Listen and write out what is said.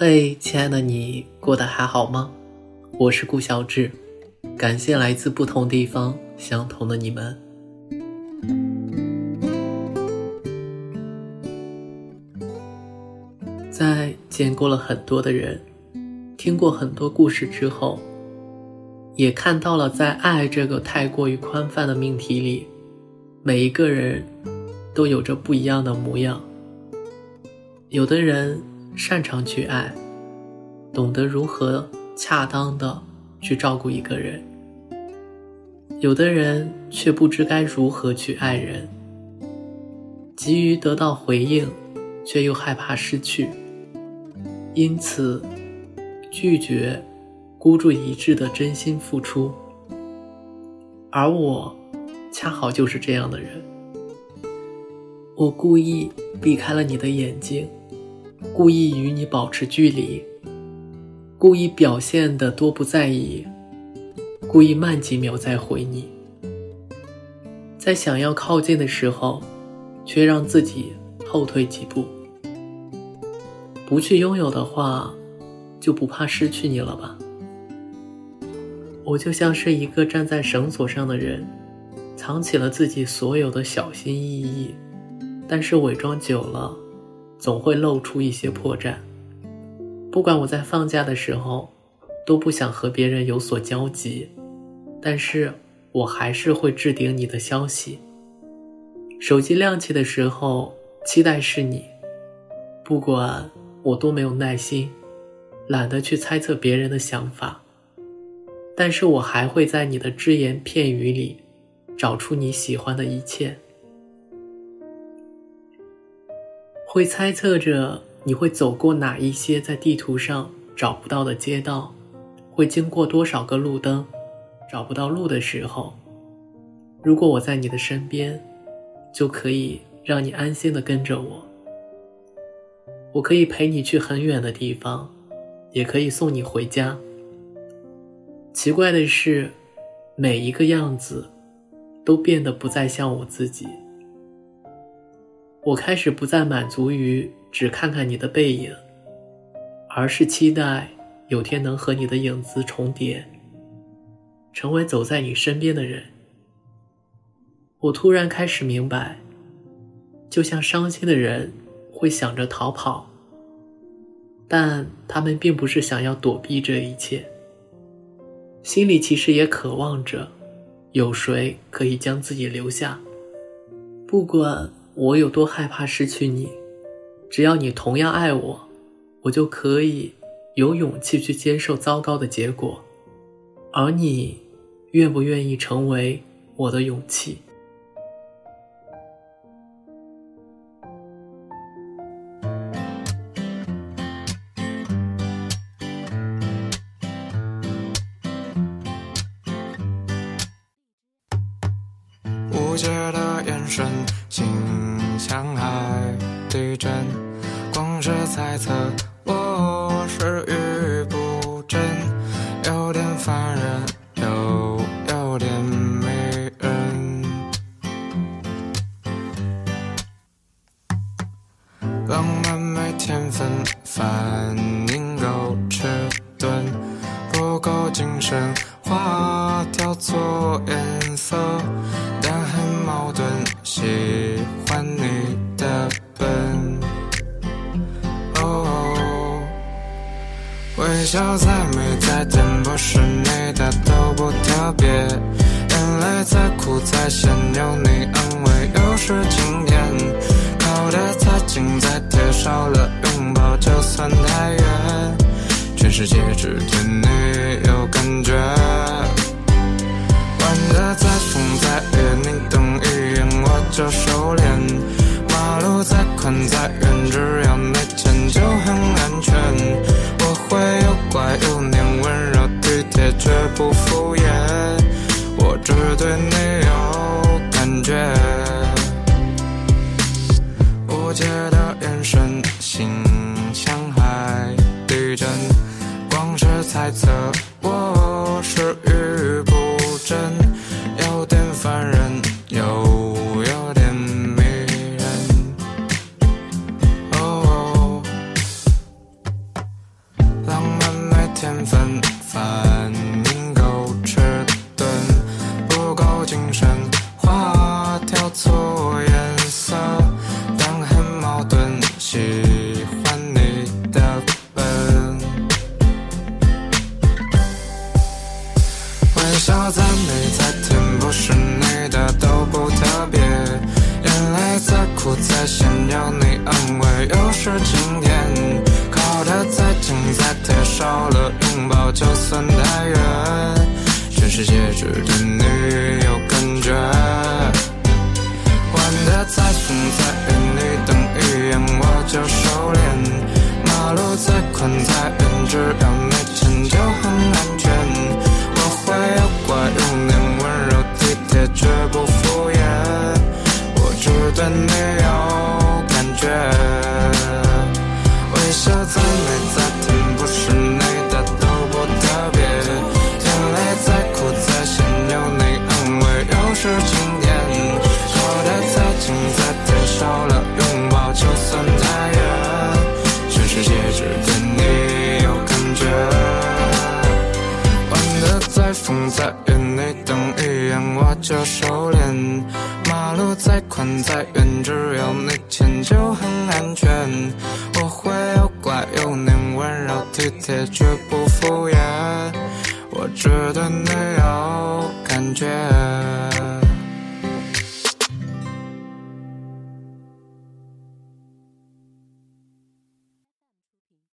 嘿，亲爱的你，过得还好吗？我是顾小志，感谢来自不同地方相同的你们。在见过了很多的人，听过很多故事之后，也看到了在爱这个太过于宽泛的命题里，每一个人都有着不一样的模样。有的人。擅长去爱，懂得如何恰当的去照顾一个人。有的人却不知该如何去爱人，急于得到回应，却又害怕失去，因此拒绝孤注一掷的真心付出。而我，恰好就是这样的人。我故意避开了你的眼睛。故意与你保持距离，故意表现的多不在意，故意慢几秒再回你，在想要靠近的时候，却让自己后退几步。不去拥有的话，就不怕失去你了吧？我就像是一个站在绳索上的人，藏起了自己所有的小心翼翼，但是伪装久了。总会露出一些破绽。不管我在放假的时候，都不想和别人有所交集，但是我还是会置顶你的消息。手机亮起的时候，期待是你。不管我多没有耐心，懒得去猜测别人的想法，但是我还会在你的只言片语里，找出你喜欢的一切。会猜测着你会走过哪一些在地图上找不到的街道，会经过多少个路灯，找不到路的时候，如果我在你的身边，就可以让你安心的跟着我。我可以陪你去很远的地方，也可以送你回家。奇怪的是，每一个样子，都变得不再像我自己。我开始不再满足于只看看你的背影，而是期待有天能和你的影子重叠，成为走在你身边的人。我突然开始明白，就像伤心的人会想着逃跑，但他们并不是想要躲避这一切，心里其实也渴望着有谁可以将自己留下，不管。我有多害怕失去你？只要你同样爱我，我就可以有勇气去接受糟糕的结果。而你，愿不愿意成为我的勇气？解的眼神。心像海地震，光是猜测我是与不真，有点烦人，又有点迷人。浪漫没天分，反应够迟钝，不够精神，花调错颜色，微笑再美再甜，不是你的都不特别。眼泪再苦再咸，有你安慰又是晴天。靠得再近再贴，少了拥抱就算太远。全世界只对你有感觉。玩的再疯再野，你瞪一眼我。就收敛，对你有感觉，无解的眼神，心像海地震。光是猜测，我是愚不真，有点烦人，又有点迷人。哦，浪漫没天分。再想要，你安慰又是晴天。靠得再近再贴，少了拥抱就算太远。全世界只对你有感觉。玩的再疯再远，你瞪一眼我就收敛。马路再宽再远，只要你牵就很安全。我会有乖有黏，温柔体贴绝不敷衍。我只对你是晴天。靠的再近再贴，少了拥抱就算太远。全世界只对你有感觉。玩的再疯再远，你瞪一眼我就收敛。马路再宽再远，只要你牵就很安全。我会有乖有黏，温柔体贴绝不敷衍。我只对你感觉。